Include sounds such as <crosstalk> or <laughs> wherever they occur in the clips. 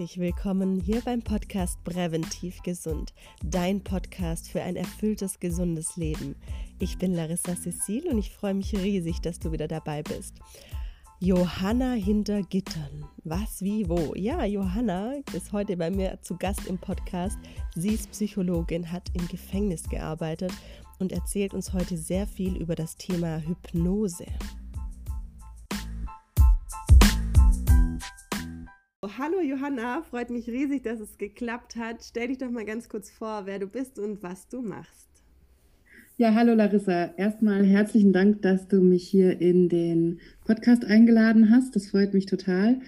herzlich willkommen hier beim Podcast Präventiv Gesund, dein Podcast für ein erfülltes, gesundes Leben. Ich bin Larissa Cecil und ich freue mich riesig, dass du wieder dabei bist. Johanna hinter Gittern. Was, wie, wo? Ja, Johanna ist heute bei mir zu Gast im Podcast. Sie ist Psychologin, hat im Gefängnis gearbeitet und erzählt uns heute sehr viel über das Thema Hypnose. Hallo Johanna, freut mich riesig, dass es geklappt hat. Stell dich doch mal ganz kurz vor, wer du bist und was du machst. Ja, hallo Larissa. Erstmal herzlichen Dank, dass du mich hier in den Podcast eingeladen hast. Das freut mich total.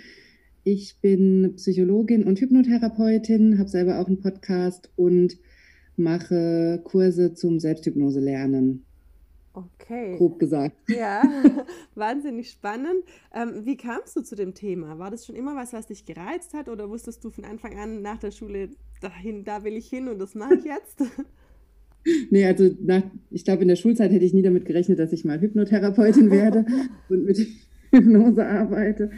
Ich bin Psychologin und Hypnotherapeutin, habe selber auch einen Podcast und mache Kurse zum Selbsthypnose lernen. Okay. Grob gesagt. Ja, <laughs> wahnsinnig spannend. Ähm, wie kamst du zu dem Thema? War das schon immer was, was dich gereizt hat oder wusstest du von Anfang an nach der Schule, dahin, da will ich hin und das mache ich jetzt? <laughs> Nee, also nach, ich glaube, in der Schulzeit hätte ich nie damit gerechnet, dass ich mal Hypnotherapeutin werde <laughs> und mit Hypnose arbeite.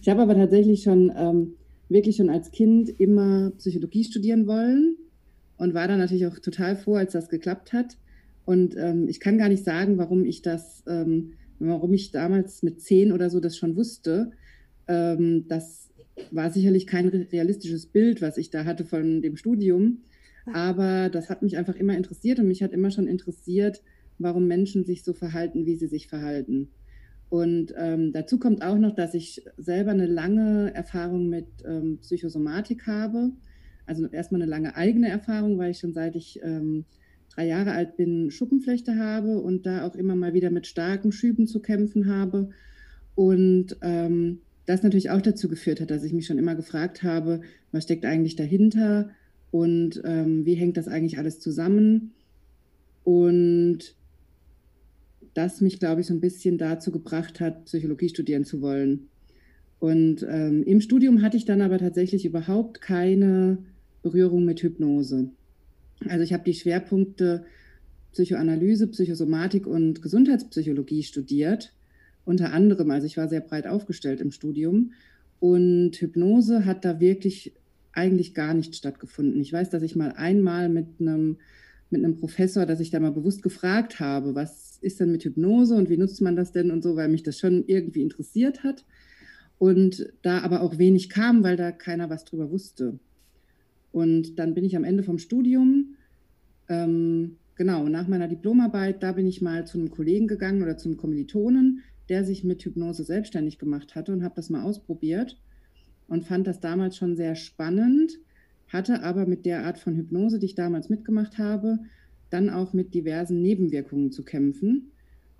Ich habe aber tatsächlich schon ähm, wirklich schon als Kind immer Psychologie studieren wollen und war dann natürlich auch total froh, als das geklappt hat. Und ähm, ich kann gar nicht sagen, warum ich das, ähm, warum ich damals mit zehn oder so das schon wusste. Ähm, das war sicherlich kein realistisches Bild, was ich da hatte von dem Studium. Aber das hat mich einfach immer interessiert und mich hat immer schon interessiert, warum Menschen sich so verhalten, wie sie sich verhalten. Und ähm, dazu kommt auch noch, dass ich selber eine lange Erfahrung mit ähm, Psychosomatik habe. Also erstmal eine lange eigene Erfahrung, weil ich schon seit ich ähm, drei Jahre alt bin, Schuppenflechte habe und da auch immer mal wieder mit starken Schüben zu kämpfen habe. Und ähm, das natürlich auch dazu geführt hat, dass ich mich schon immer gefragt habe, was steckt eigentlich dahinter und ähm, wie hängt das eigentlich alles zusammen. Und das mich, glaube ich, so ein bisschen dazu gebracht hat, Psychologie studieren zu wollen. Und ähm, im Studium hatte ich dann aber tatsächlich überhaupt keine Berührung mit Hypnose. Also ich habe die Schwerpunkte Psychoanalyse, Psychosomatik und Gesundheitspsychologie studiert, unter anderem. Also ich war sehr breit aufgestellt im Studium und Hypnose hat da wirklich eigentlich gar nicht stattgefunden. Ich weiß, dass ich mal einmal mit einem mit einem Professor, dass ich da mal bewusst gefragt habe, was ist denn mit Hypnose und wie nutzt man das denn und so, weil mich das schon irgendwie interessiert hat. Und da aber auch wenig kam, weil da keiner was drüber wusste. Und dann bin ich am Ende vom Studium, ähm, genau, nach meiner Diplomarbeit, da bin ich mal zu einem Kollegen gegangen oder zum Kommilitonen, der sich mit Hypnose selbstständig gemacht hatte und habe das mal ausprobiert und fand das damals schon sehr spannend, hatte aber mit der Art von Hypnose, die ich damals mitgemacht habe, dann auch mit diversen Nebenwirkungen zu kämpfen.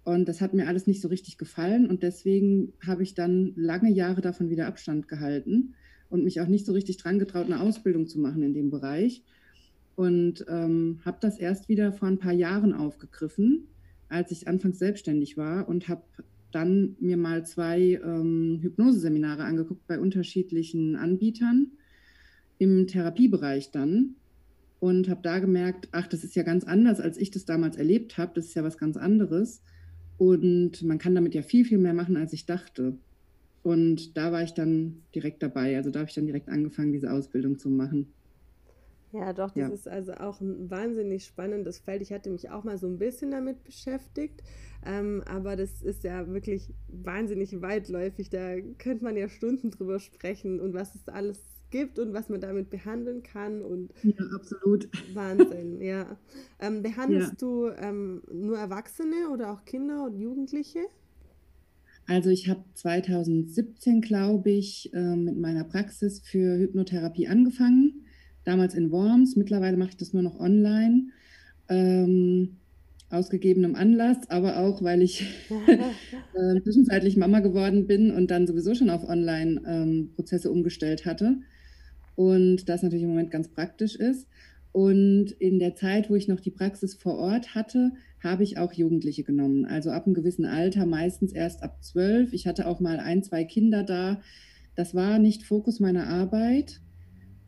Und das hat mir alles nicht so richtig gefallen und deswegen habe ich dann lange Jahre davon wieder Abstand gehalten und mich auch nicht so richtig dran getraut, eine Ausbildung zu machen in dem Bereich. Und ähm, habe das erst wieder vor ein paar Jahren aufgegriffen, als ich anfangs selbstständig war und habe dann mir mal zwei ähm, Hypnoseseminare angeguckt bei unterschiedlichen Anbietern im Therapiebereich dann und habe da gemerkt, ach, das ist ja ganz anders, als ich das damals erlebt habe. Das ist ja was ganz anderes. Und man kann damit ja viel, viel mehr machen, als ich dachte. Und da war ich dann direkt dabei. Also da habe ich dann direkt angefangen, diese Ausbildung zu machen. Ja, doch, das ja. ist also auch ein wahnsinnig spannendes Feld. Ich hatte mich auch mal so ein bisschen damit beschäftigt, ähm, aber das ist ja wirklich wahnsinnig weitläufig. Da könnte man ja Stunden drüber sprechen und was es alles gibt und was man damit behandeln kann. Und ja, absolut. Wahnsinn, ja. <laughs> Ähm, behandelst ja. du ähm, nur Erwachsene oder auch Kinder und Jugendliche? Also ich habe 2017, glaube ich, äh, mit meiner Praxis für Hypnotherapie angefangen. Damals in Worms. Mittlerweile mache ich das nur noch online. Ähm, aus gegebenem Anlass, aber auch, weil ich <laughs> äh, zwischenzeitlich Mama geworden bin und dann sowieso schon auf Online-Prozesse ähm, umgestellt hatte. Und das natürlich im Moment ganz praktisch ist. Und in der Zeit, wo ich noch die Praxis vor Ort hatte, habe ich auch Jugendliche genommen. Also ab einem gewissen Alter, meistens erst ab zwölf. Ich hatte auch mal ein, zwei Kinder da. Das war nicht Fokus meiner Arbeit.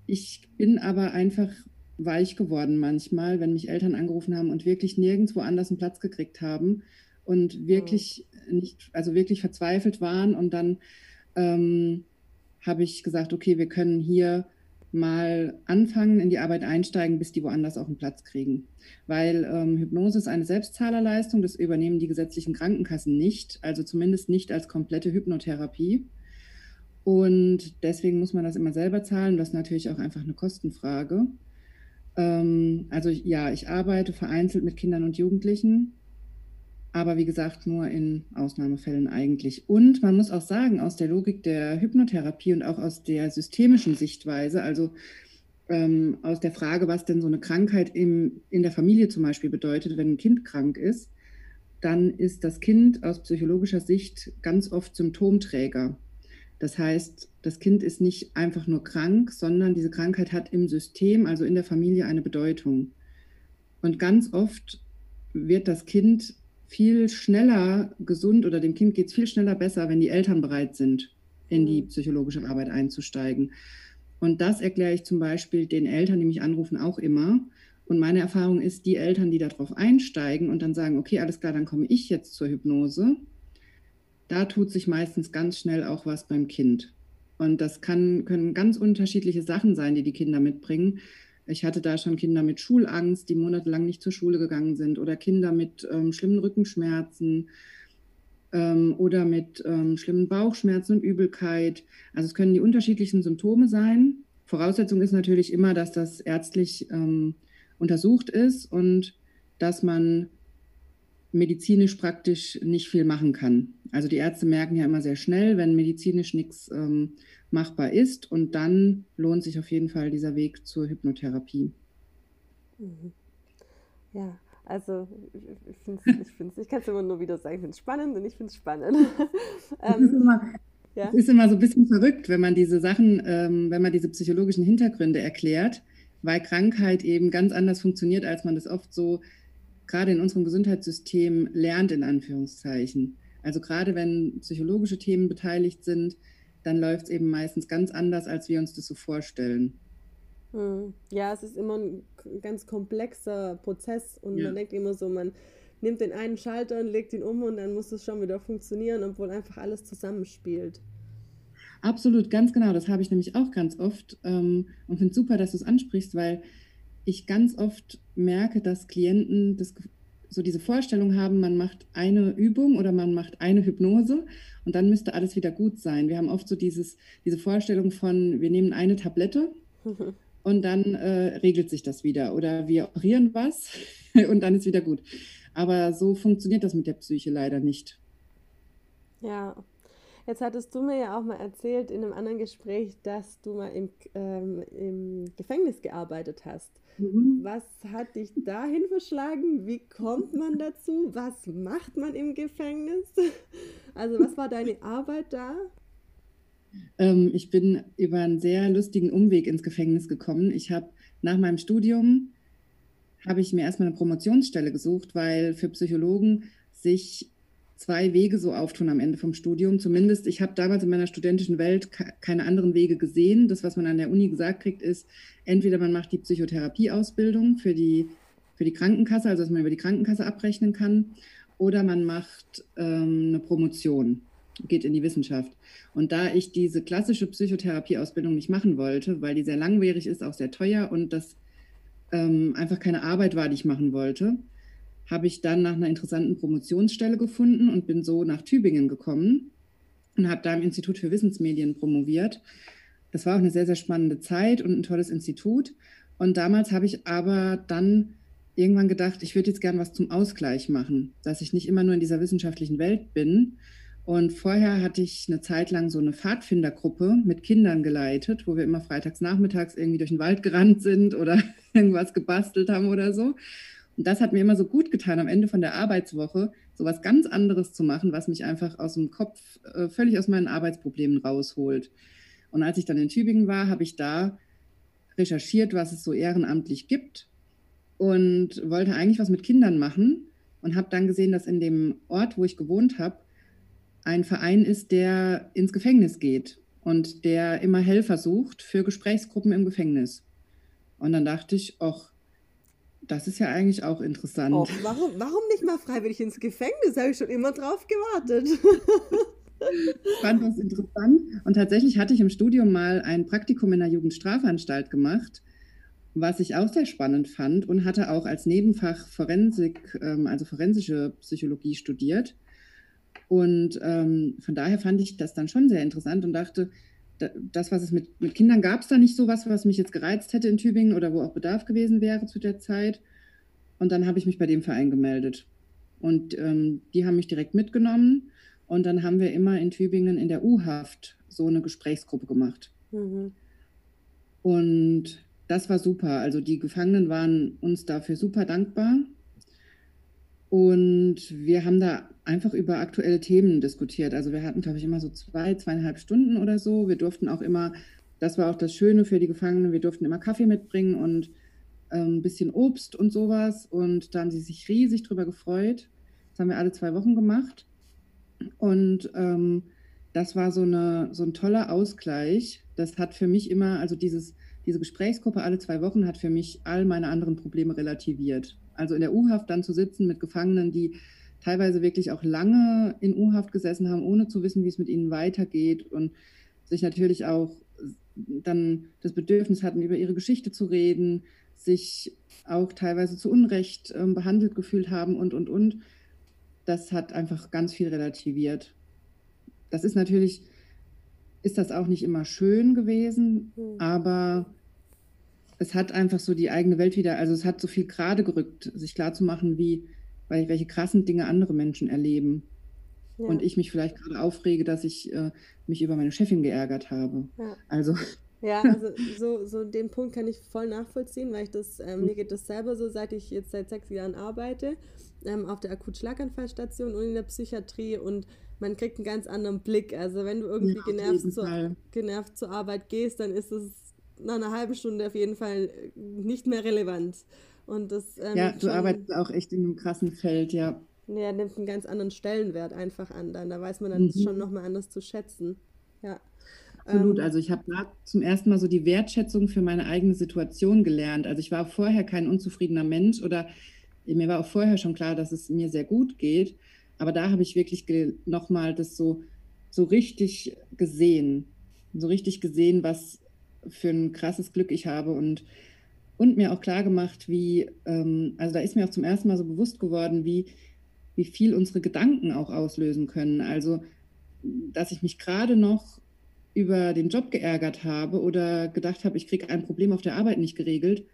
Ich bin aber einfach weich geworden manchmal, wenn mich Eltern angerufen haben und wirklich nirgendwo anders einen Platz gekriegt haben und wirklich oh. nicht, also wirklich verzweifelt waren und dann ähm, habe ich gesagt, okay, wir können hier mal anfangen, in die Arbeit einsteigen, bis die woanders auch einen Platz kriegen. Weil ähm, Hypnose ist eine Selbstzahlerleistung, das übernehmen die gesetzlichen Krankenkassen nicht, also zumindest nicht als komplette Hypnotherapie. Und deswegen muss man das immer selber zahlen. Das ist natürlich auch einfach eine Kostenfrage. Ähm, also ja, ich arbeite vereinzelt mit Kindern und Jugendlichen, aber wie gesagt, nur in Ausnahmefällen eigentlich. Und man muss auch sagen, aus der Logik der Hypnotherapie und auch aus der systemischen Sichtweise, also ähm, aus der Frage, was denn so eine Krankheit im, in der Familie zum Beispiel bedeutet, wenn ein Kind krank ist, dann ist das Kind aus psychologischer Sicht ganz oft Symptomträger. Das heißt, das Kind ist nicht einfach nur krank, sondern diese Krankheit hat im System, also in der Familie, eine Bedeutung. Und ganz oft wird das Kind viel schneller gesund oder dem Kind geht es viel schneller besser, wenn die Eltern bereit sind, in die mhm. psychologische Arbeit einzusteigen. Und das erkläre ich zum Beispiel den Eltern, die mich anrufen, auch immer. Und meine Erfahrung ist, die Eltern, die darauf einsteigen und dann sagen, okay, alles klar, dann komme ich jetzt zur Hypnose, da tut sich meistens ganz schnell auch was beim Kind. Und das kann, können ganz unterschiedliche Sachen sein, die die Kinder mitbringen. Ich hatte da schon Kinder mit Schulangst, die monatelang nicht zur Schule gegangen sind, oder Kinder mit ähm, schlimmen Rückenschmerzen ähm, oder mit ähm, schlimmen Bauchschmerzen und Übelkeit. Also es können die unterschiedlichsten Symptome sein. Voraussetzung ist natürlich immer, dass das ärztlich ähm, untersucht ist und dass man medizinisch praktisch nicht viel machen kann. Also die Ärzte merken ja immer sehr schnell, wenn medizinisch nichts ähm, machbar ist und dann lohnt sich auf jeden Fall dieser Weg zur Hypnotherapie. Mhm. Ja, also ich finde es, ich, find's, ich kann es immer nur wieder sagen, ich finde es spannend und ich finde <laughs> es spannend. ähm, ist immer, ja? ist immer so ein bisschen verrückt, wenn man diese Sachen, ähm, wenn man diese psychologischen Hintergründe erklärt, weil Krankheit eben ganz anders funktioniert, als man das oft so gerade in unserem Gesundheitssystem lernt, in Anführungszeichen. Also gerade wenn psychologische Themen beteiligt sind, dann läuft es eben meistens ganz anders, als wir uns das so vorstellen. Hm. Ja, es ist immer ein ganz komplexer Prozess und ja. man denkt immer so, man nimmt den einen Schalter und legt ihn um und dann muss es schon wieder funktionieren, obwohl einfach alles zusammenspielt. Absolut, ganz genau. Das habe ich nämlich auch ganz oft ähm, und finde super, dass du es ansprichst, weil ich ganz oft merke, dass Klienten das, so diese Vorstellung haben, man macht eine Übung oder man macht eine Hypnose und dann müsste alles wieder gut sein. Wir haben oft so dieses, diese Vorstellung von, wir nehmen eine Tablette <laughs> und dann äh, regelt sich das wieder oder wir operieren was <laughs> und dann ist wieder gut. Aber so funktioniert das mit der Psyche leider nicht. Ja, Jetzt hattest du mir ja auch mal erzählt in einem anderen Gespräch, dass du mal im, ähm, im Gefängnis gearbeitet hast. Mhm. Was hat dich dahin verschlagen? Wie kommt man dazu? Was macht man im Gefängnis? Also was war deine Arbeit da? Ähm, ich bin über einen sehr lustigen Umweg ins Gefängnis gekommen. Ich habe nach meinem Studium habe ich mir erstmal eine Promotionsstelle gesucht, weil für Psychologen sich zwei Wege so auftun am Ende vom Studium. Zumindest, ich habe damals in meiner studentischen Welt keine anderen Wege gesehen. Das, was man an der Uni gesagt kriegt, ist, entweder man macht die Psychotherapieausbildung für die, für die Krankenkasse, also dass man über die Krankenkasse abrechnen kann, oder man macht ähm, eine Promotion, geht in die Wissenschaft. Und da ich diese klassische Psychotherapieausbildung nicht machen wollte, weil die sehr langwierig ist, auch sehr teuer und das ähm, einfach keine Arbeit war, die ich machen wollte, habe ich dann nach einer interessanten Promotionsstelle gefunden und bin so nach Tübingen gekommen und habe da im Institut für Wissensmedien promoviert. Das war auch eine sehr, sehr spannende Zeit und ein tolles Institut. Und damals habe ich aber dann irgendwann gedacht, ich würde jetzt gern was zum Ausgleich machen, dass ich nicht immer nur in dieser wissenschaftlichen Welt bin. Und vorher hatte ich eine Zeit lang so eine Pfadfindergruppe mit Kindern geleitet, wo wir immer freitags nachmittags irgendwie durch den Wald gerannt sind oder <laughs> irgendwas gebastelt haben oder so. Und das hat mir immer so gut getan, am Ende von der Arbeitswoche so was ganz anderes zu machen, was mich einfach aus dem Kopf äh, völlig aus meinen Arbeitsproblemen rausholt. Und als ich dann in Tübingen war, habe ich da recherchiert, was es so ehrenamtlich gibt und wollte eigentlich was mit Kindern machen und habe dann gesehen, dass in dem Ort, wo ich gewohnt habe, ein Verein ist, der ins Gefängnis geht und der immer Helfer sucht für Gesprächsgruppen im Gefängnis. Und dann dachte ich, ach, das ist ja eigentlich auch interessant. Oh, warum, warum nicht mal freiwillig ins Gefängnis? Habe ich schon immer drauf gewartet. fand das interessant. Und tatsächlich hatte ich im Studium mal ein Praktikum in der Jugendstrafanstalt gemacht, was ich auch sehr spannend fand und hatte auch als Nebenfach Forensik, ähm, also forensische Psychologie studiert. Und ähm, von daher fand ich das dann schon sehr interessant und dachte, das, was es mit, mit Kindern gab es da nicht so was, was mich jetzt gereizt hätte in Tübingen oder wo auch Bedarf gewesen wäre zu der Zeit. Und dann habe ich mich bei dem Verein gemeldet. Und ähm, die haben mich direkt mitgenommen. Und dann haben wir immer in Tübingen in der U-Haft so eine Gesprächsgruppe gemacht. Mhm. Und das war super. Also die Gefangenen waren uns dafür super dankbar. Und wir haben da einfach über aktuelle Themen diskutiert. Also wir hatten, glaube ich, immer so zwei, zweieinhalb Stunden oder so. Wir durften auch immer, das war auch das Schöne für die Gefangenen, wir durften immer Kaffee mitbringen und ähm, ein bisschen Obst und sowas. Und da haben sie sich riesig drüber gefreut. Das haben wir alle zwei Wochen gemacht. Und ähm, das war so, eine, so ein toller Ausgleich. Das hat für mich immer, also dieses, diese Gesprächsgruppe alle zwei Wochen hat für mich all meine anderen Probleme relativiert. Also in der U-Haft dann zu sitzen mit Gefangenen, die teilweise wirklich auch lange in U-Haft gesessen haben, ohne zu wissen, wie es mit ihnen weitergeht und sich natürlich auch dann das Bedürfnis hatten, über ihre Geschichte zu reden, sich auch teilweise zu Unrecht äh, behandelt gefühlt haben und, und, und. Das hat einfach ganz viel relativiert. Das ist natürlich, ist das auch nicht immer schön gewesen, mhm. aber es hat einfach so die eigene Welt wieder, also es hat so viel gerade gerückt, sich klarzumachen, wie, weil welche krassen Dinge andere Menschen erleben. Ja. Und ich mich vielleicht gerade aufrege, dass ich äh, mich über meine Chefin geärgert habe. Ja. Also. Ja, <laughs> also so, so den Punkt kann ich voll nachvollziehen, weil ich das, ähm, mir geht das selber so, seit ich jetzt seit sechs Jahren arbeite, ähm, auf der Akutschlaganfallstation und in der Psychiatrie und man kriegt einen ganz anderen Blick. Also wenn du irgendwie ja, genervt, zur, genervt zur Arbeit gehst, dann ist es nach einer halben Stunde auf jeden Fall nicht mehr relevant. Und das, ähm, ja, du schon, arbeitest auch echt in einem krassen Feld, ja. Ja, nimmt einen ganz anderen Stellenwert einfach an dann. Da weiß man dann mhm. schon nochmal anders zu schätzen. Ja. Absolut. Ähm, also ich habe da zum ersten Mal so die Wertschätzung für meine eigene Situation gelernt. Also ich war vorher kein unzufriedener Mensch oder mir war auch vorher schon klar, dass es mir sehr gut geht. Aber da habe ich wirklich nochmal das so, so richtig gesehen. So richtig gesehen, was für ein krasses Glück ich habe und und mir auch klar gemacht, wie, ähm, also da ist mir auch zum ersten Mal so bewusst geworden, wie, wie viel unsere Gedanken auch auslösen können. Also, dass ich mich gerade noch über den Job geärgert habe oder gedacht habe, ich kriege ein Problem auf der Arbeit nicht geregelt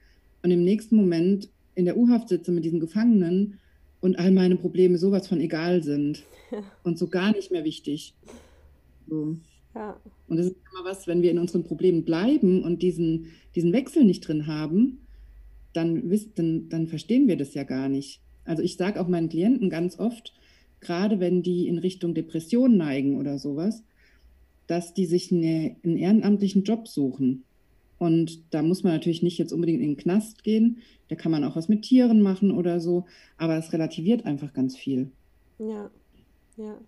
und im nächsten Moment in der U-Haft sitze mit diesen Gefangenen und all meine Probleme sowas von egal sind <laughs> und so gar nicht mehr wichtig. So. Ja. Und das ist immer was, wenn wir in unseren Problemen bleiben und diesen, diesen Wechsel nicht drin haben, dann, dann, dann verstehen wir das ja gar nicht. Also ich sage auch meinen Klienten ganz oft, gerade wenn die in Richtung Depression neigen oder sowas, dass die sich eine, einen ehrenamtlichen Job suchen. Und da muss man natürlich nicht jetzt unbedingt in den Knast gehen. Da kann man auch was mit Tieren machen oder so. Aber es relativiert einfach ganz viel. Ja, ja.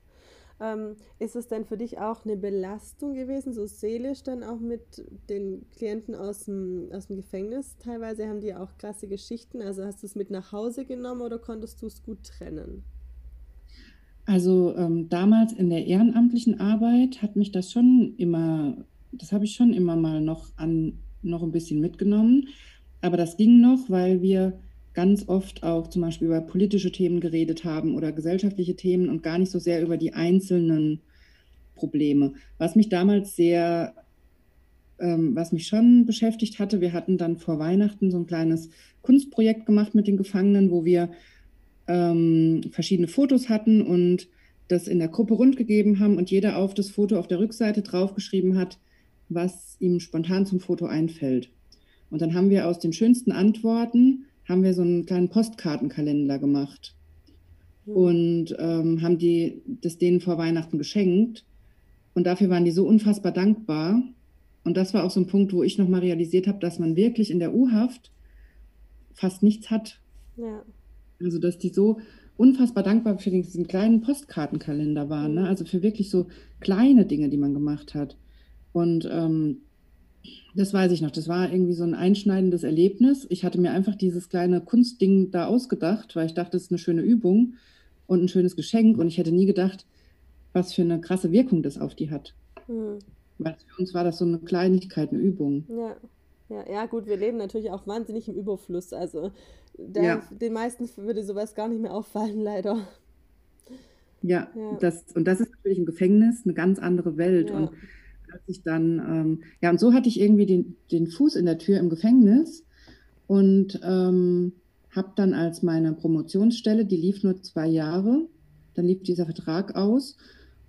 Ähm, ist es denn für dich auch eine Belastung gewesen, so seelisch dann auch mit den Klienten aus dem, aus dem Gefängnis? Teilweise haben die auch krasse Geschichten. Also hast du es mit nach Hause genommen oder konntest du es gut trennen? Also ähm, damals in der ehrenamtlichen Arbeit hat mich das schon immer, das habe ich schon immer mal noch an noch ein bisschen mitgenommen. Aber das ging noch, weil wir ganz oft auch zum Beispiel über politische Themen geredet haben oder gesellschaftliche Themen und gar nicht so sehr über die einzelnen Probleme. Was mich damals sehr, ähm, was mich schon beschäftigt hatte, wir hatten dann vor Weihnachten so ein kleines Kunstprojekt gemacht mit den Gefangenen, wo wir ähm, verschiedene Fotos hatten und das in der Gruppe rundgegeben haben und jeder auf das Foto auf der Rückseite draufgeschrieben hat, was ihm spontan zum Foto einfällt. Und dann haben wir aus den schönsten Antworten haben wir so einen kleinen Postkartenkalender gemacht hm. und ähm, haben die das denen vor Weihnachten geschenkt. Und dafür waren die so unfassbar dankbar. Und das war auch so ein Punkt, wo ich nochmal realisiert habe, dass man wirklich in der U-Haft fast nichts hat. Ja. Also, dass die so unfassbar dankbar für diesen kleinen Postkartenkalender waren. Ne? Hm. Also für wirklich so kleine Dinge, die man gemacht hat. Und ähm, das weiß ich noch. Das war irgendwie so ein einschneidendes Erlebnis. Ich hatte mir einfach dieses kleine Kunstding da ausgedacht, weil ich dachte, das ist eine schöne Übung und ein schönes Geschenk. Und ich hätte nie gedacht, was für eine krasse Wirkung das auf die hat. Mhm. Weil für uns war das so eine Kleinigkeit, eine Übung. Ja. Ja, ja, gut, wir leben natürlich auch wahnsinnig im Überfluss. Also der, ja. den meisten würde sowas gar nicht mehr auffallen, leider. Ja, ja. Das, und das ist natürlich im Gefängnis eine ganz andere Welt. Ja. Und als ich dann, ähm, ja, und so hatte ich irgendwie den, den Fuß in der Tür im Gefängnis und ähm, habe dann als meine Promotionsstelle, die lief nur zwei Jahre, dann lief dieser Vertrag aus.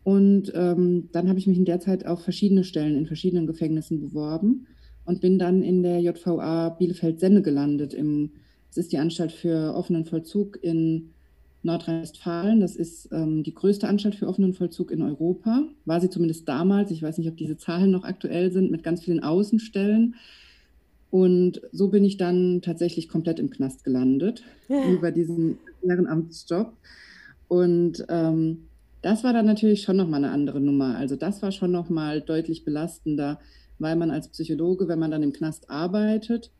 Und ähm, dann habe ich mich in der Zeit auf verschiedene Stellen in verschiedenen Gefängnissen beworben und bin dann in der JVA Bielefeld-Senne gelandet. Im, das ist die Anstalt für offenen Vollzug in Nordrhein-Westfalen. Das ist ähm, die größte Anstalt für offenen Vollzug in Europa. War sie zumindest damals. Ich weiß nicht, ob diese Zahlen noch aktuell sind, mit ganz vielen Außenstellen. Und so bin ich dann tatsächlich komplett im Knast gelandet ja. über diesen Ehrenamtsjob. Und ähm, das war dann natürlich schon nochmal eine andere Nummer. Also das war schon nochmal deutlich belastender, weil man als Psychologe, wenn man dann im Knast arbeitet,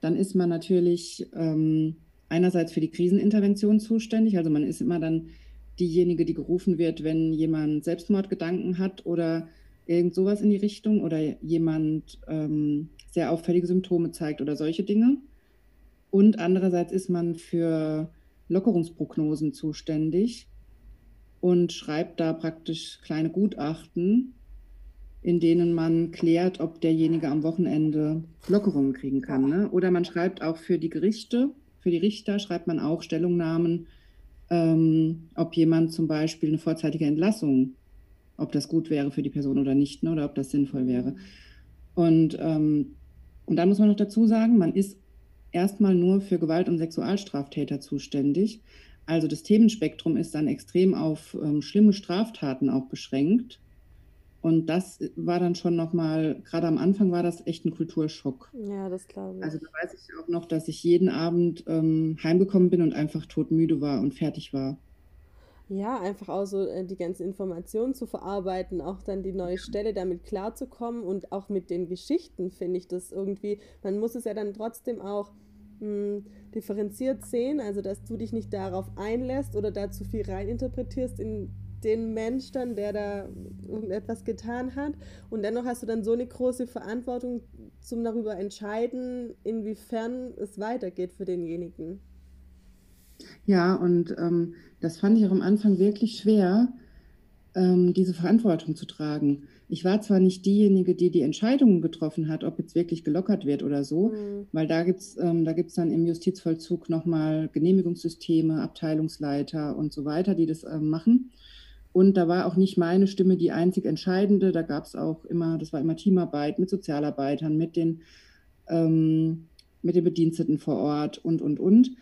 dann ist man natürlich ähm, einerseits für die Krisenintervention zuständig. Also man ist immer dann diejenige, die gerufen wird, wenn jemand Selbstmordgedanken hat oder irgend sowas in die Richtung oder jemand ähm, sehr auffällige Symptome zeigt oder solche Dinge. Und andererseits ist man für Lockerungsprognosen zuständig und schreibt da praktisch kleine Gutachten, in denen man klärt, ob derjenige am Wochenende Lockerungen kriegen kann. Ne? Oder man schreibt auch für die Gerichte, für die Richter schreibt man auch Stellungnahmen, ähm, ob jemand zum Beispiel eine vorzeitige Entlassung, ob das gut wäre für die Person oder nicht, ne? oder ob das sinnvoll wäre. Und, ähm, und dann muss man noch dazu sagen, man ist erstmal nur für Gewalt- und Sexualstraftäter zuständig. Also das Themenspektrum ist dann extrem auf ähm, schlimme Straftaten auch beschränkt. Und das war dann schon nochmal, gerade am Anfang war das echt ein Kulturschock. Ja, das glaube ich. Also da weiß ich auch noch, dass ich jeden Abend ähm, heimgekommen bin und einfach todmüde war und fertig war. Ja, einfach auch so äh, die ganzen Informationen zu verarbeiten, auch dann die neue Stelle damit klarzukommen und auch mit den Geschichten finde ich das irgendwie, man muss es ja dann trotzdem auch mh, hm, differenziert sehen, also dass du dich nicht darauf einlässt oder da zu viel reininterpretierst in den Mensch dann, der da irgendetwas getan hat. Und dennoch hast du dann so eine große Verantwortung zum darüber entscheiden, inwiefern es weitergeht für denjenigen. Ja, und ähm, das fand ich auch am Anfang wirklich schwer, ähm, diese Verantwortung zu tragen. Ich war zwar nicht diejenige, die die Entscheidungen getroffen hat, ob jetzt wirklich gelockert wird oder so, mhm. weil da gibt es ähm, dann im Justizvollzug nochmal Genehmigungssysteme, Abteilungsleiter und so weiter, die das ähm, machen. Und da war auch nicht meine Stimme die einzig entscheidende. Da gab es auch immer, das war immer Teamarbeit mit Sozialarbeitern, mit den, ähm, mit den Bediensteten vor Ort und, und, und,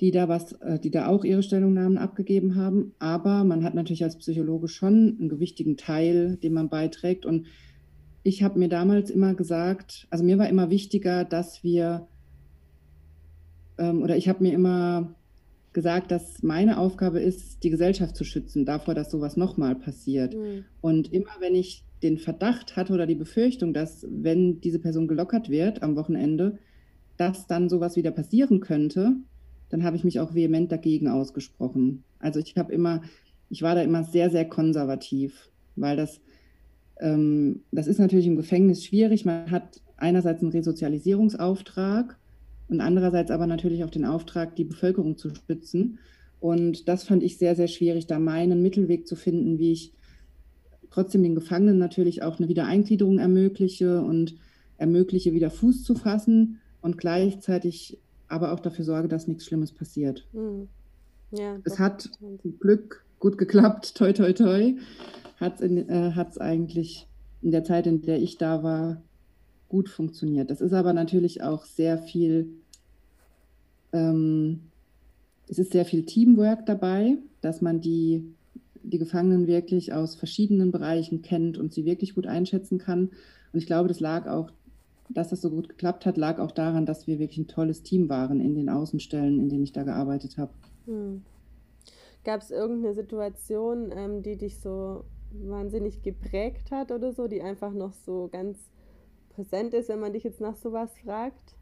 die da was, äh, die da auch ihre Stellungnahmen abgegeben haben. Aber man hat natürlich als Psychologe schon einen gewichtigen Teil, den man beiträgt. Und ich habe mir damals immer gesagt, also mir war immer wichtiger, dass wir, ähm, oder ich habe mir immer gesagt, dass meine Aufgabe ist, die Gesellschaft zu schützen davor, dass sowas nochmal passiert. Mhm. Und immer wenn ich den Verdacht hatte oder die Befürchtung, dass wenn diese Person gelockert wird am Wochenende, dass dann sowas wieder passieren könnte, dann habe ich mich auch vehement dagegen ausgesprochen. Also ich habe immer, ich war da immer sehr, sehr konservativ, weil das, ähm, das ist natürlich im Gefängnis schwierig. Man hat einerseits einen Resozialisierungsauftrag und andererseits aber natürlich auch den Auftrag, die Bevölkerung zu schützen. Und das fand ich sehr, sehr schwierig, da meinen Mittelweg zu finden, wie ich trotzdem den Gefangenen natürlich auch eine Wiedereingliederung ermögliche und ermögliche, wieder Fuß zu fassen und gleichzeitig aber auch dafür sorge, dass nichts Schlimmes passiert. Mhm. Ja, es hat zum Glück gut geklappt, toi, toi, toi. Hat es äh, eigentlich in der Zeit, in der ich da war, gut funktioniert. Das ist aber natürlich auch sehr viel, ähm, es ist sehr viel Teamwork dabei, dass man die, die Gefangenen wirklich aus verschiedenen Bereichen kennt und sie wirklich gut einschätzen kann. Und ich glaube, das lag auch, dass das so gut geklappt hat, lag auch daran, dass wir wirklich ein tolles Team waren in den Außenstellen, in denen ich da gearbeitet habe. Hm. Gab es irgendeine Situation, ähm, die dich so wahnsinnig geprägt hat oder so, die einfach noch so ganz präsent ist, wenn man dich jetzt nach sowas fragt?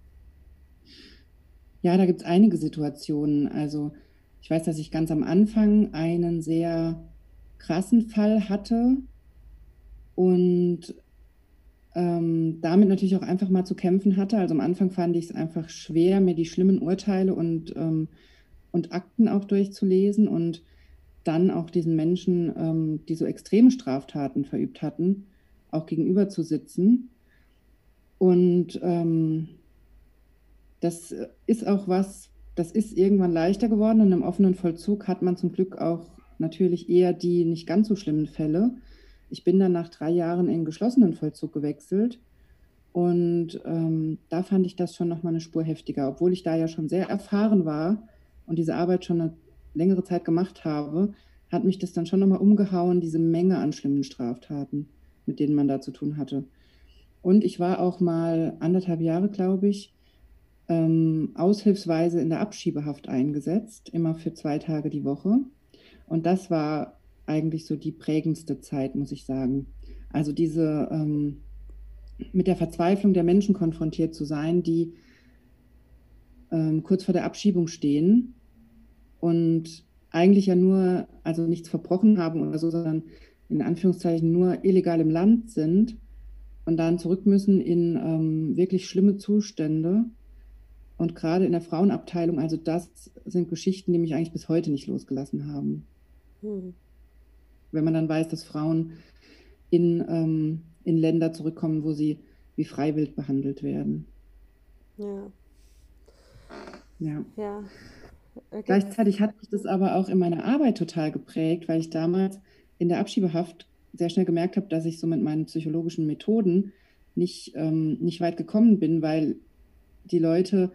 Ja, da gibt es einige Situationen. Also ich weiß, dass ich ganz am Anfang einen sehr krassen Fall hatte und ähm, damit natürlich auch einfach mal zu kämpfen hatte. Also am Anfang fand ich es einfach schwer, mir die schlimmen Urteile und, ähm, und Akten auch durchzulesen und dann auch diesen Menschen, ähm, die so extreme Straftaten verübt hatten, auch gegenüber zu sitzen. Und ähm, das ist auch was, das ist irgendwann leichter geworden. Und im offenen Vollzug hat man zum Glück auch natürlich eher die nicht ganz so schlimmen Fälle. Ich bin dann nach drei Jahren in geschlossenen Vollzug gewechselt. Und ähm, da fand ich das schon nochmal eine Spur heftiger, obwohl ich da ja schon sehr erfahren war und diese Arbeit schon eine längere Zeit gemacht habe, hat mich das dann schon nochmal umgehauen, diese Menge an schlimmen Straftaten, mit denen man da zu tun hatte. Und ich war auch mal anderthalb Jahre, glaube ich, ähm, aushilfsweise in der Abschiebehaft eingesetzt, immer für zwei Tage die Woche. Und das war eigentlich so die prägendste Zeit, muss ich sagen. Also diese ähm, mit der Verzweiflung der Menschen konfrontiert zu sein, die ähm, kurz vor der Abschiebung stehen und eigentlich ja nur, also nichts verbrochen haben oder so, sondern in Anführungszeichen nur illegal im Land sind und dann zurück müssen in ähm, wirklich schlimme Zustände. Und gerade in der Frauenabteilung, also das sind Geschichten, die mich eigentlich bis heute nicht losgelassen haben. Hm. Wenn man dann weiß, dass Frauen in, ähm, in Länder zurückkommen, wo sie wie freiwillig behandelt werden. Ja. Ja. ja. Okay. Gleichzeitig hat mich das aber auch in meiner Arbeit total geprägt, weil ich damals in der Abschiebehaft sehr schnell gemerkt habe, dass ich so mit meinen psychologischen Methoden nicht, ähm, nicht weit gekommen bin, weil die Leute,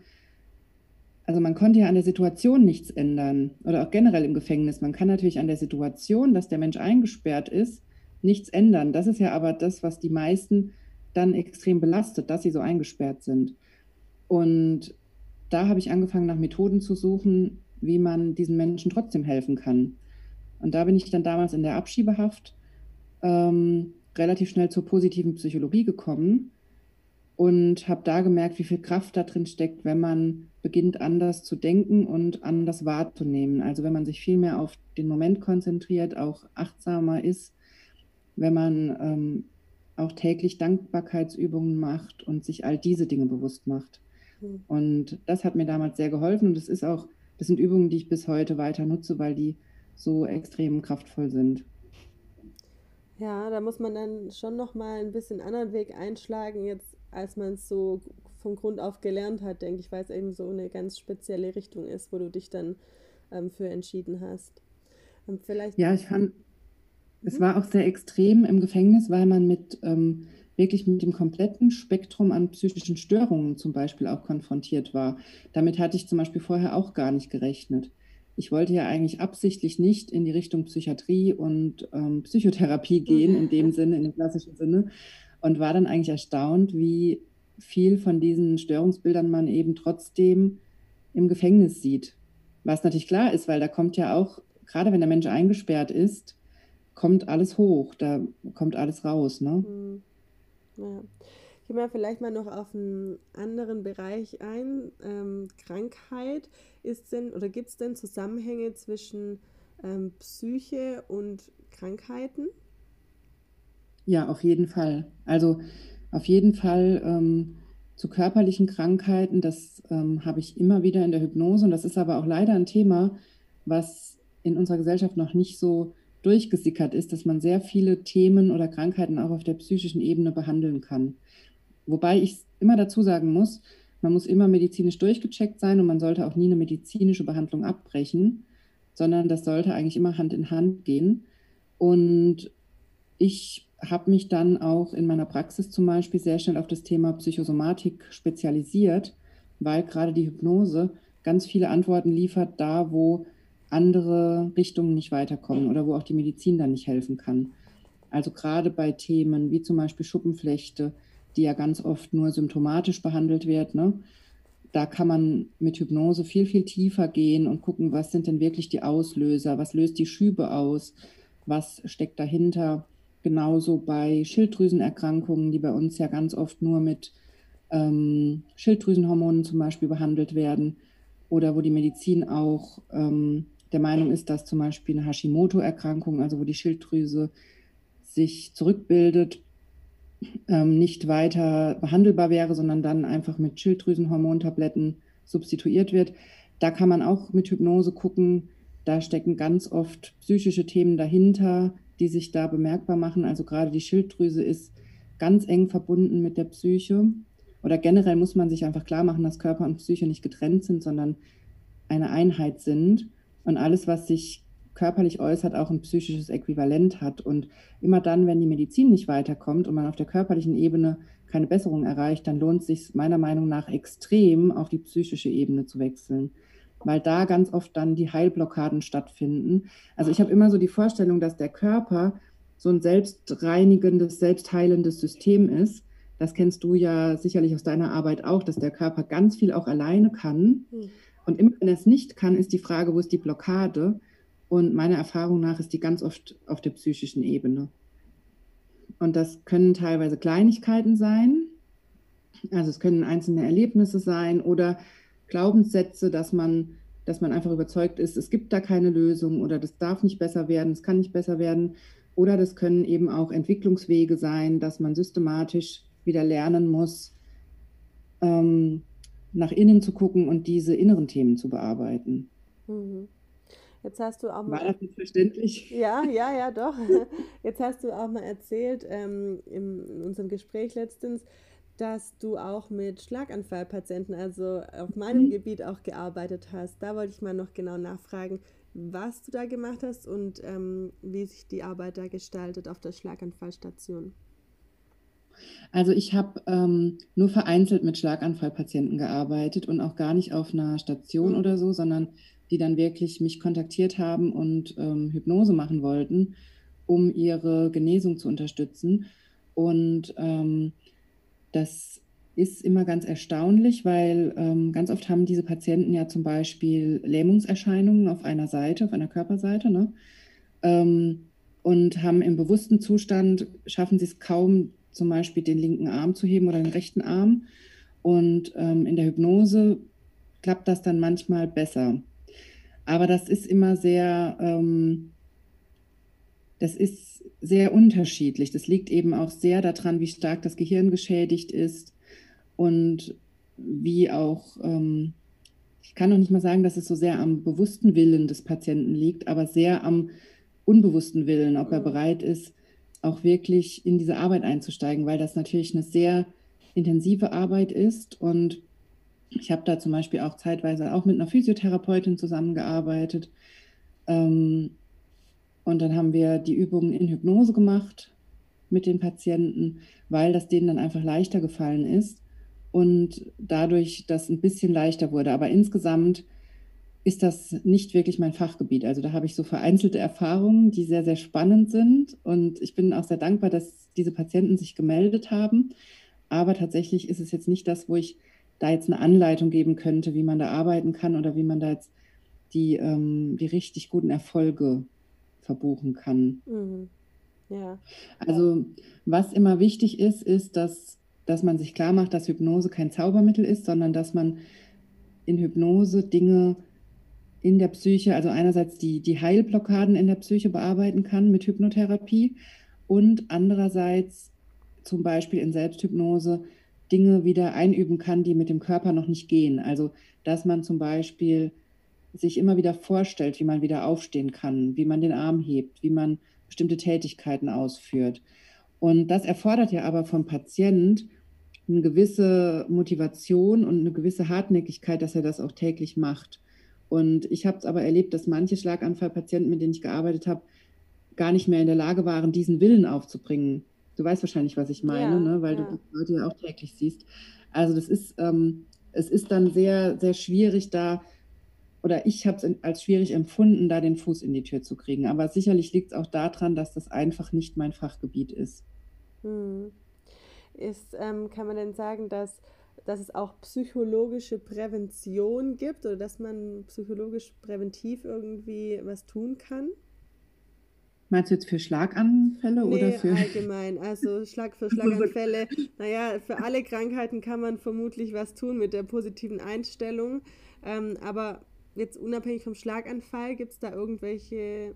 also man konnte ja an der Situation nichts ändern oder auch generell im Gefängnis. Man kann natürlich an der Situation, dass der Mensch eingesperrt ist, nichts ändern. Das ist ja aber das, was die meisten dann extrem belastet, dass sie so eingesperrt sind. Und da habe ich angefangen, nach Methoden zu suchen, wie man diesen Menschen trotzdem helfen kann. Und da bin ich dann damals in der Abschiebehaft ähm, relativ schnell zur positiven Psychologie gekommen und habe da gemerkt, wie viel Kraft da drin steckt, wenn man beginnt anders zu denken und anders wahrzunehmen. Also wenn man sich viel mehr auf den Moment konzentriert, auch achtsamer ist, wenn man ähm, auch täglich Dankbarkeitsübungen macht und sich all diese Dinge bewusst macht. Mhm. Und das hat mir damals sehr geholfen und das ist auch, das sind Übungen, die ich bis heute weiter nutze, weil die so extrem kraftvoll sind. Ja, da muss man dann schon noch mal ein bisschen anderen Weg einschlagen, jetzt als man es so von Grund auf gelernt hat, denke ich, weil es eben so eine ganz spezielle Richtung ist, wo du dich dann ähm, für entschieden hast. Und vielleicht ja, ich fand, mhm. es war auch sehr extrem im Gefängnis, weil man mit ähm, wirklich mit dem kompletten Spektrum an psychischen Störungen zum Beispiel auch konfrontiert war. Damit hatte ich zum Beispiel vorher auch gar nicht gerechnet. Ich wollte ja eigentlich absichtlich nicht in die Richtung Psychiatrie und ähm, Psychotherapie gehen, in dem Sinne, in dem klassischen Sinne, und war dann eigentlich erstaunt, wie viel von diesen Störungsbildern man eben trotzdem im Gefängnis sieht. Was natürlich klar ist, weil da kommt ja auch, gerade wenn der Mensch eingesperrt ist, kommt alles hoch, da kommt alles raus. Ne? Mhm. Ja. Gehen wir vielleicht mal noch auf einen anderen Bereich ein. Ähm, Krankheit. Ist denn oder gibt es denn Zusammenhänge zwischen ähm, Psyche und Krankheiten? Ja, auf jeden Fall. Also auf jeden Fall ähm, zu körperlichen Krankheiten, das ähm, habe ich immer wieder in der Hypnose und das ist aber auch leider ein Thema, was in unserer Gesellschaft noch nicht so durchgesickert ist, dass man sehr viele Themen oder Krankheiten auch auf der psychischen Ebene behandeln kann. Wobei ich immer dazu sagen muss, man muss immer medizinisch durchgecheckt sein und man sollte auch nie eine medizinische Behandlung abbrechen, sondern das sollte eigentlich immer Hand in Hand gehen. Und ich habe mich dann auch in meiner Praxis zum Beispiel sehr schnell auf das Thema Psychosomatik spezialisiert, weil gerade die Hypnose ganz viele Antworten liefert, da wo andere Richtungen nicht weiterkommen oder wo auch die Medizin dann nicht helfen kann. Also gerade bei Themen wie zum Beispiel Schuppenflechte, die ja ganz oft nur symptomatisch behandelt wird, ne? da kann man mit Hypnose viel, viel tiefer gehen und gucken, was sind denn wirklich die Auslöser, was löst die Schübe aus, was steckt dahinter. Genauso bei Schilddrüsenerkrankungen, die bei uns ja ganz oft nur mit ähm, Schilddrüsenhormonen zum Beispiel behandelt werden oder wo die Medizin auch ähm, der Meinung ist, dass zum Beispiel eine Hashimoto-Erkrankung, also wo die Schilddrüse sich zurückbildet, ähm, nicht weiter behandelbar wäre, sondern dann einfach mit Schilddrüsenhormontabletten substituiert wird. Da kann man auch mit Hypnose gucken. Da stecken ganz oft psychische Themen dahinter, die sich da bemerkbar machen. Also gerade die Schilddrüse ist ganz eng verbunden mit der Psyche. Oder generell muss man sich einfach klar machen, dass Körper und Psyche nicht getrennt sind, sondern eine Einheit sind. Und alles, was sich körperlich äußert, auch ein psychisches Äquivalent hat. Und immer dann, wenn die Medizin nicht weiterkommt und man auf der körperlichen Ebene keine Besserung erreicht, dann lohnt es sich meiner Meinung nach extrem, auf die psychische Ebene zu wechseln, weil da ganz oft dann die Heilblockaden stattfinden. Also ich habe immer so die Vorstellung, dass der Körper so ein selbstreinigendes, selbstheilendes System ist. Das kennst du ja sicherlich aus deiner Arbeit auch, dass der Körper ganz viel auch alleine kann. Hm. Und immer wenn er es nicht kann, ist die Frage, wo ist die Blockade? Und meiner Erfahrung nach ist die ganz oft auf der psychischen Ebene. Und das können teilweise Kleinigkeiten sein. Also es können einzelne Erlebnisse sein oder Glaubenssätze, dass man, dass man einfach überzeugt ist, es gibt da keine Lösung oder das darf nicht besser werden, es kann nicht besser werden. Oder das können eben auch Entwicklungswege sein, dass man systematisch wieder lernen muss, ähm, nach innen zu gucken und diese inneren Themen zu bearbeiten. Mhm. Jetzt hast du auch mal. War das verständlich? Ja, <laughs> ja, ja, doch. <laughs> Jetzt hast du auch mal erzählt ähm, in unserem Gespräch letztens, dass du auch mit Schlaganfallpatienten, also auf meinem mhm. Gebiet auch gearbeitet hast. Da wollte ich mal noch genau nachfragen, was du da gemacht hast und ähm, wie sich die Arbeit da gestaltet auf der Schlaganfallstation. Also ich habe ähm, nur vereinzelt mit Schlaganfallpatienten gearbeitet und auch gar nicht auf einer Station mhm. oder so, sondern die dann wirklich mich kontaktiert haben und ähm, Hypnose machen wollten, um ihre Genesung zu unterstützen. Und ähm, das ist immer ganz erstaunlich, weil ähm, ganz oft haben diese Patienten ja zum Beispiel Lähmungserscheinungen auf einer Seite, auf einer Körperseite, ne? Ähm, und haben im bewussten Zustand, schaffen sie es kaum, zum Beispiel den linken Arm zu heben oder den rechten Arm. Und ähm, in der Hypnose klappt das dann manchmal besser. Aber das ist immer sehr, ähm, das ist sehr unterschiedlich. Das liegt eben auch sehr daran, wie stark das Gehirn geschädigt ist und wie auch, ähm, ich kann noch nicht mal sagen, dass es so sehr am bewussten Willen des Patienten liegt, aber sehr am unbewussten Willen, ob er mhm. bereit ist, auch wirklich in diese Arbeit einzusteigen, weil das natürlich eine sehr intensive Arbeit ist und ich habe da zum Beispiel auch zeitweise auch mit einer Physiotherapeutin zusammengearbeitet. Ähm, und dann haben wir die Übungen in Hypnose gemacht mit den Patienten, weil das denen dann einfach leichter gefallen ist und dadurch das ein bisschen leichter wurde. Aber insgesamt ist das nicht wirklich mein Fachgebiet. Also da habe ich so vereinzelte Erfahrungen, die sehr, sehr spannend sind. Und ich bin auch sehr dankbar, dass diese Patienten sich gemeldet haben. Aber tatsächlich ist es jetzt nicht das, wo ich da jetzt eine Anleitung geben könnte, wie man da arbeiten kann oder wie man da jetzt die, ähm, die richtig guten Erfolge verbuchen kann. Mhm. Ja. Also was immer wichtig ist, ist, dass, dass man sich klar macht, dass Hypnose kein Zaubermittel ist, sondern dass man in Hypnose Dinge in der Psyche, also einerseits die, die Heilblockaden in der Psyche bearbeiten kann mit Hypnotherapie und andererseits zum Beispiel in Selbsthypnose Dinge wieder einüben kann, die mit dem Körper noch nicht gehen. Also, dass man zum Beispiel sich immer wieder vorstellt, wie man wieder aufstehen kann, wie man den Arm hebt, wie man bestimmte Tätigkeiten ausführt. Und das erfordert ja aber vom Patient eine gewisse Motivation und eine gewisse Hartnäckigkeit, dass er das auch täglich macht. Und ich habe es aber erlebt, dass manche Schlaganfallpatienten, mit denen ich gearbeitet habe, gar nicht mehr in der Lage waren, diesen Willen aufzubringen, Du weißt wahrscheinlich, was ich meine, ja, ne? weil ja. du die Leute ja auch täglich siehst. Also das ist, ähm, es ist dann sehr, sehr schwierig da, oder ich habe es als schwierig empfunden, da den Fuß in die Tür zu kriegen. Aber sicherlich liegt es auch daran, dass das einfach nicht mein Fachgebiet ist. Hm. Ist, ähm, kann man denn sagen, dass, dass es auch psychologische Prävention gibt oder dass man psychologisch präventiv irgendwie was tun kann? Meinst du jetzt für Schlaganfälle nee, oder für. Allgemein, also Schlag für <laughs> Schlaganfälle. naja, für alle Krankheiten kann man vermutlich was tun mit der positiven Einstellung. Ähm, aber jetzt unabhängig vom Schlaganfall, gibt es da irgendwelche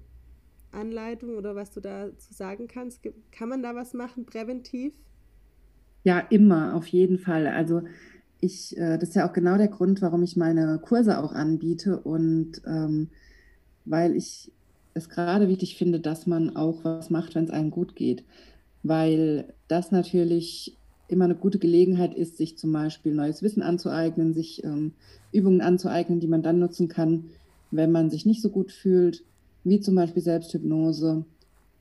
Anleitungen oder was du dazu sagen kannst? Kann man da was machen, präventiv? Ja, immer, auf jeden Fall. Also ich, äh, das ist ja auch genau der Grund, warum ich meine Kurse auch anbiete und ähm, weil ich es gerade wichtig finde, dass man auch was macht, wenn es einem gut geht, weil das natürlich immer eine gute Gelegenheit ist, sich zum Beispiel neues Wissen anzueignen, sich ähm, Übungen anzueignen, die man dann nutzen kann, wenn man sich nicht so gut fühlt, wie zum Beispiel Selbsthypnose.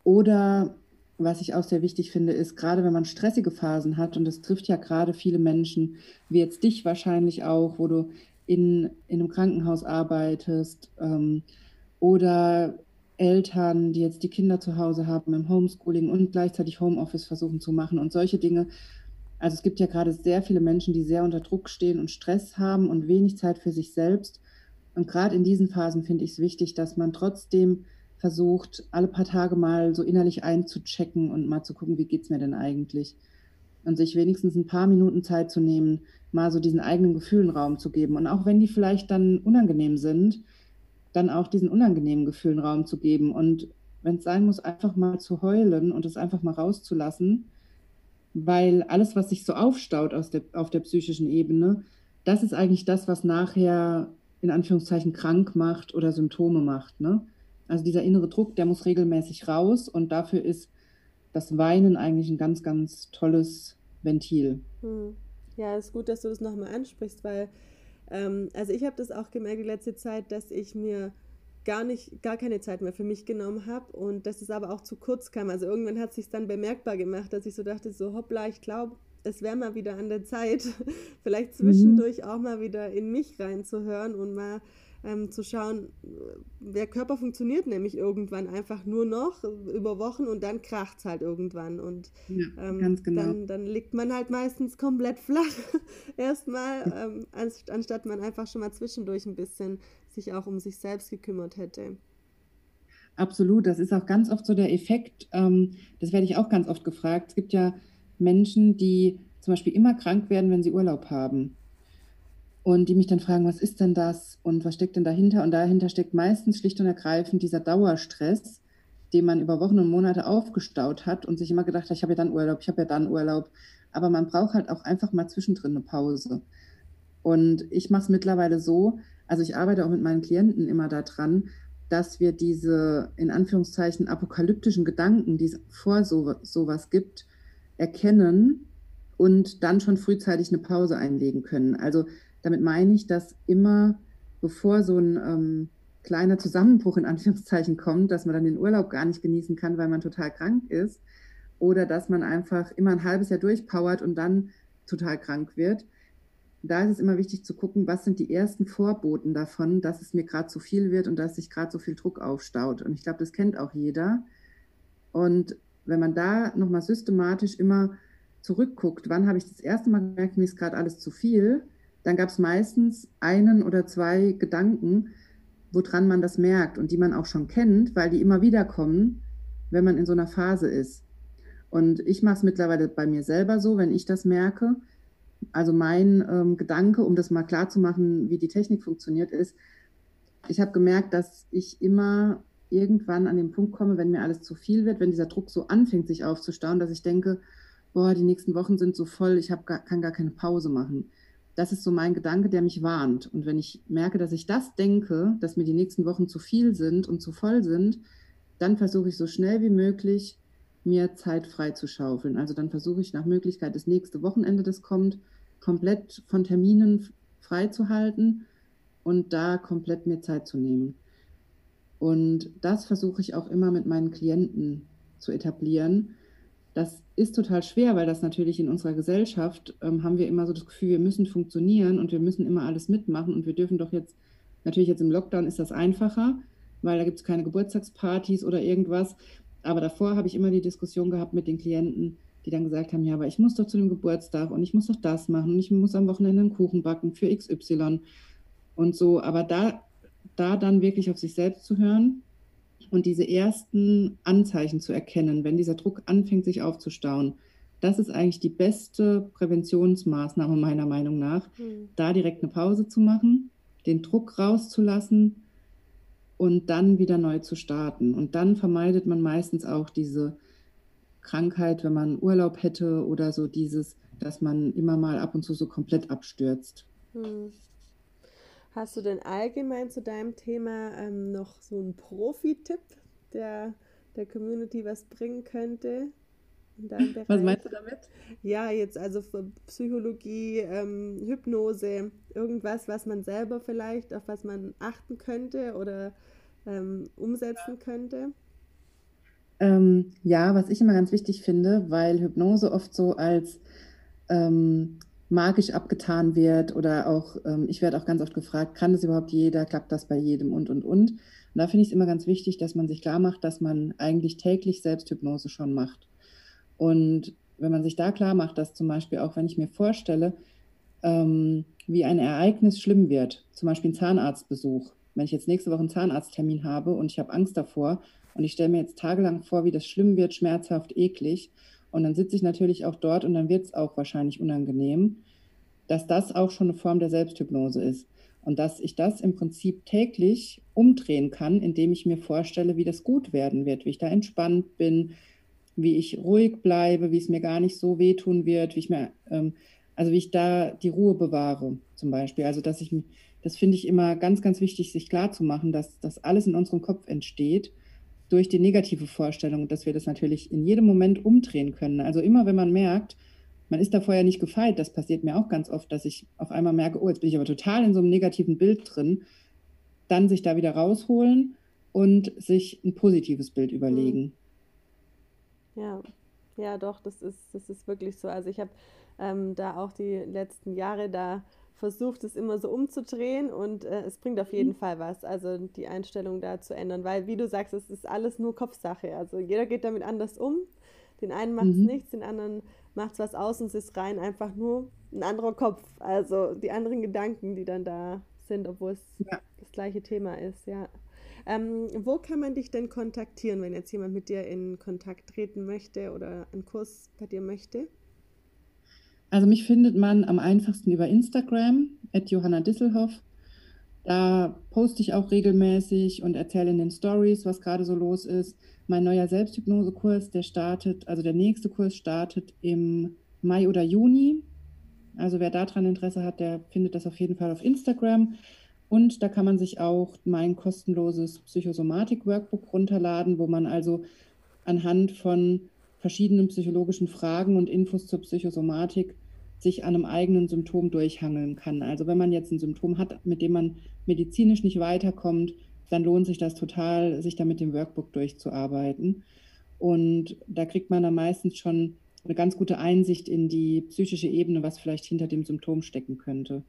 Oder was ich auch sehr wichtig finde, ist, gerade wenn man stressige Phasen hat, und das trifft ja gerade viele Menschen, wie jetzt dich wahrscheinlich auch, wo du in, in einem Krankenhaus arbeitest ähm, oder Eltern, die jetzt die Kinder zu Hause haben im Homeschooling und gleichzeitig Homeoffice versuchen zu machen und solche Dinge. Also es gibt ja gerade sehr viele Menschen, die sehr unter Druck stehen und Stress haben und wenig Zeit für sich selbst. Und gerade in diesen Phasen finde ich es wichtig, dass man trotzdem versucht, alle paar Tage mal so innerlich einzuchecken und mal zu gucken, wie geht es mir denn eigentlich? Und sich wenigstens ein paar Minuten Zeit zu nehmen, mal so diesen eigenen Gefühlen Raum zu geben. Und auch wenn die vielleicht dann unangenehm sind, dann auch diesen unangenehmen Gefühlen Raum zu geben. Und wenn es sein muss, einfach mal zu heulen und es einfach mal rauszulassen, weil alles, was sich so aufstaut aus der, auf der psychischen Ebene, das ist eigentlich das, was nachher in Anführungszeichen krank macht oder Symptome macht. Ne? Also dieser innere Druck, der muss regelmäßig raus und dafür ist das Weinen eigentlich ein ganz, ganz tolles Ventil. Hm. Ja, ist gut, dass du das nochmal ansprichst, weil ähm, also ich habe das auch gemerkt die letzte Zeit, dass ich mir gar nicht, gar keine Zeit mehr für mich genommen habe und dass es aber auch zu kurz kam. Also irgendwann hat es sich dann bemerkbar gemacht, dass ich so dachte, so hoppla, ich glaube, es wäre mal wieder an der Zeit, <laughs> vielleicht mhm. zwischendurch mhm. auch mal wieder in mich reinzuhören und mal ähm, zu schauen, der Körper funktioniert nämlich irgendwann einfach nur noch über Wochen und dann kracht es halt irgendwann. Und ja, ähm, genau. dann, dann liegt man halt meistens komplett <laughs> flach erstmal, ähm, anstatt man einfach schon mal zwischendurch ein bisschen sich auch um sich selbst gekümmert hätte. Absolut, das ist auch ganz oft so der Effekt, ähm, das werde ich auch ganz oft gefragt. Es gibt ja Menschen, die zum Beispiel immer krank werden, wenn sie Urlaub haben und die mich dann fragen, was ist denn das und was steckt denn dahinter? Und dahinter steckt meistens schlicht und ergreifend dieser Dauerstress, den man über Wochen und Monate aufgestaut hat und sich immer gedacht hat, ich habe ja dann Urlaub, ich habe ja dann Urlaub. Aber man braucht halt auch einfach mal zwischendrin eine Pause. Und ich mache es mittlerweile so, also ich arbeite auch mit meinen Klienten immer daran, dass wir diese in Anführungszeichen apokalyptischen Gedanken, die es vor so, sowas gibt, erkennen und dann schon frühzeitig eine Pause einlegen können. Also damit meine ich, dass immer, bevor so ein ähm, kleiner Zusammenbruch in Anführungszeichen kommt, dass man dann den Urlaub gar nicht genießen kann, weil man total krank ist, oder dass man einfach immer ein halbes Jahr durchpowert und dann total krank wird. Da ist es immer wichtig zu gucken, was sind die ersten Vorboten davon, dass es mir gerade zu viel wird und dass sich gerade so viel Druck aufstaut. Und ich glaube, das kennt auch jeder. Und wenn man da nochmal systematisch immer zurückguckt, wann habe ich das erste Mal gemerkt, mir ist gerade alles zu viel, dann gab es meistens einen oder zwei Gedanken, woran man das merkt und die man auch schon kennt, weil die immer wieder kommen, wenn man in so einer Phase ist. Und ich mache es mittlerweile bei mir selber so, wenn ich das merke. Also mein ähm, Gedanke, um das mal klar zu machen, wie die Technik funktioniert, ist, ich habe gemerkt, dass ich immer irgendwann an den Punkt komme, wenn mir alles zu viel wird, wenn dieser Druck so anfängt, sich aufzustauen, dass ich denke, boah, die nächsten Wochen sind so voll, ich hab gar, kann gar keine Pause machen das ist so mein Gedanke, der mich warnt. Und wenn ich merke, dass ich das denke, dass mir die nächsten Wochen zu viel sind und zu voll sind, dann versuche ich so schnell wie möglich, mir Zeit frei zu schaufeln. Also dann versuche ich nach Möglichkeit das nächste Wochenende, das kommt, komplett von Terminen frei zu halten und da komplett mir Zeit zu nehmen. Und das versuche ich auch immer mit meinen Klienten zu etablieren, das ist total schwer, weil das natürlich in unserer Gesellschaft ähm, haben wir immer so das Gefühl, wir müssen funktionieren und wir müssen immer alles mitmachen und wir dürfen doch jetzt, natürlich jetzt im Lockdown ist das einfacher, weil da gibt es keine Geburtstagspartys oder irgendwas. Aber davor habe ich immer die Diskussion gehabt mit den Klienten, die dann gesagt haben, ja, aber ich muss doch zu dem Geburtstag und ich muss doch das machen und ich muss am Wochenende einen Kuchen backen für XY und so. Aber da, da dann wirklich auf sich selbst zu hören und diese ersten Anzeichen zu erkennen, wenn dieser Druck anfängt, sich aufzustauen, das ist eigentlich die beste Präventionsmaßnahme meiner Meinung nach, mhm. da direkt eine Pause zu machen den Druck rauszulassen und dann wieder neu zu starten. Und dann vermeidet man meistens auch diese Krankheit, wenn man Urlaub hätte oder so dieses, dass man immer mal ab und zu so komplett abstürzt. Hm. Hast du denn allgemein zu deinem Thema ähm, noch so einen Profi-Tipp, der der Community was bringen könnte? Was meinst du damit? Ja, jetzt also für Psychologie, ähm, Hypnose, irgendwas, was man selber vielleicht, auf was man achten könnte oder ähm, umsetzen könnte? Ähm, ja, was ich immer ganz wichtig finde, weil Hypnose oft so als ähm, magisch abgetan wird oder auch, ähm, ich werde auch ganz oft gefragt, kann das überhaupt jeder, klappt das bei jedem und, und, und. Und da finde ich es immer ganz wichtig, dass man sich klar macht, dass man eigentlich täglich Selbsthypnose schon macht. Und wenn man sich da klar macht, dass zum Beispiel auch, wenn ich mir vorstelle, ähm, wie ein Ereignis schlimm wird, zum Beispiel ein Zahnarztbesuch, wenn ich jetzt nächste Woche einen Zahnarzttermin habe und ich habe Angst davor und ich stelle mir jetzt tagelang vor, wie das schlimm wird, schmerzhaft, eklig, und dann sitze ich natürlich auch dort und dann wird es auch wahrscheinlich unangenehm, dass das auch schon eine Form der Selbsthypnose ist. Und dass ich das im Prinzip täglich umdrehen kann, indem ich mir vorstelle, wie das gut werden wird, wie ich da entspannt bin, wie ich ruhig bleibe, wie es mir gar nicht so wehtun wird, wie ich mir, ähm, also wie ich da die Ruhe bewahre, zum Beispiel. Also dass ich, das finde ich immer ganz, ganz wichtig, sich klar zu machen, dass das alles in unserem Kopf entsteht durch die negative Vorstellung, dass wir das natürlich in jedem Moment umdrehen können. Also immer, wenn man merkt, man ist da vorher nicht gefeit, das passiert mir auch ganz oft, dass ich auf einmal merke, oh, jetzt bin ich aber total in so einem negativen Bild drin, dann sich da wieder rausholen und sich ein positives Bild überlegen. Ja, ja, doch, das ist, das ist wirklich so. Also ich habe ähm, da auch die letzten Jahre da versucht es immer so umzudrehen und äh, es bringt auf jeden mhm. Fall was, also die Einstellung da zu ändern, weil wie du sagst, es ist alles nur Kopfsache. Also jeder geht damit anders um. Den einen macht es mhm. nichts, den anderen macht es was aus und es ist rein einfach nur ein anderer Kopf. Also die anderen Gedanken, die dann da sind, obwohl es ja. das gleiche Thema ist, ja. Ähm, wo kann man dich denn kontaktieren, wenn jetzt jemand mit dir in Kontakt treten möchte oder einen Kurs bei dir möchte? Also mich findet man am einfachsten über Instagram, at Johanna Disselhoff. Da poste ich auch regelmäßig und erzähle in den Stories, was gerade so los ist. Mein neuer Selbsthypnosekurs, der startet, also der nächste Kurs startet im Mai oder Juni. Also wer daran Interesse hat, der findet das auf jeden Fall auf Instagram. Und da kann man sich auch mein kostenloses Psychosomatik-Workbook runterladen, wo man also anhand von verschiedenen psychologischen Fragen und Infos zur Psychosomatik sich an einem eigenen Symptom durchhangeln kann. Also wenn man jetzt ein Symptom hat, mit dem man medizinisch nicht weiterkommt, dann lohnt sich das total, sich da mit dem Workbook durchzuarbeiten. Und da kriegt man dann meistens schon eine ganz gute Einsicht in die psychische Ebene, was vielleicht hinter dem Symptom stecken könnte.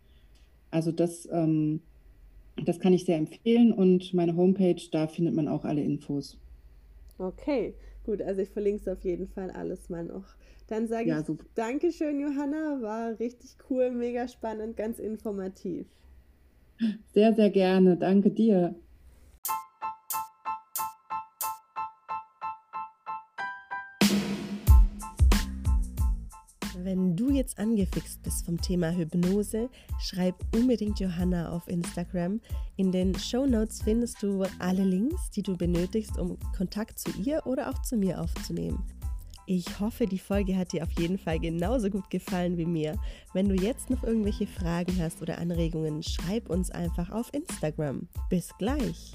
Also das, ähm, das kann ich sehr empfehlen und meine Homepage, da findet man auch alle Infos. Okay, gut, also ich verlinke es auf jeden Fall alles mal noch. Dann sage ja, ich super. Dankeschön, Johanna. War richtig cool, mega spannend, ganz informativ. Sehr, sehr gerne. Danke dir. Wenn du jetzt angefixt bist vom Thema Hypnose, schreib unbedingt Johanna auf Instagram. In den Show Notes findest du alle Links, die du benötigst, um Kontakt zu ihr oder auch zu mir aufzunehmen. Ich hoffe, die Folge hat dir auf jeden Fall genauso gut gefallen wie mir. Wenn du jetzt noch irgendwelche Fragen hast oder Anregungen, schreib uns einfach auf Instagram. Bis gleich!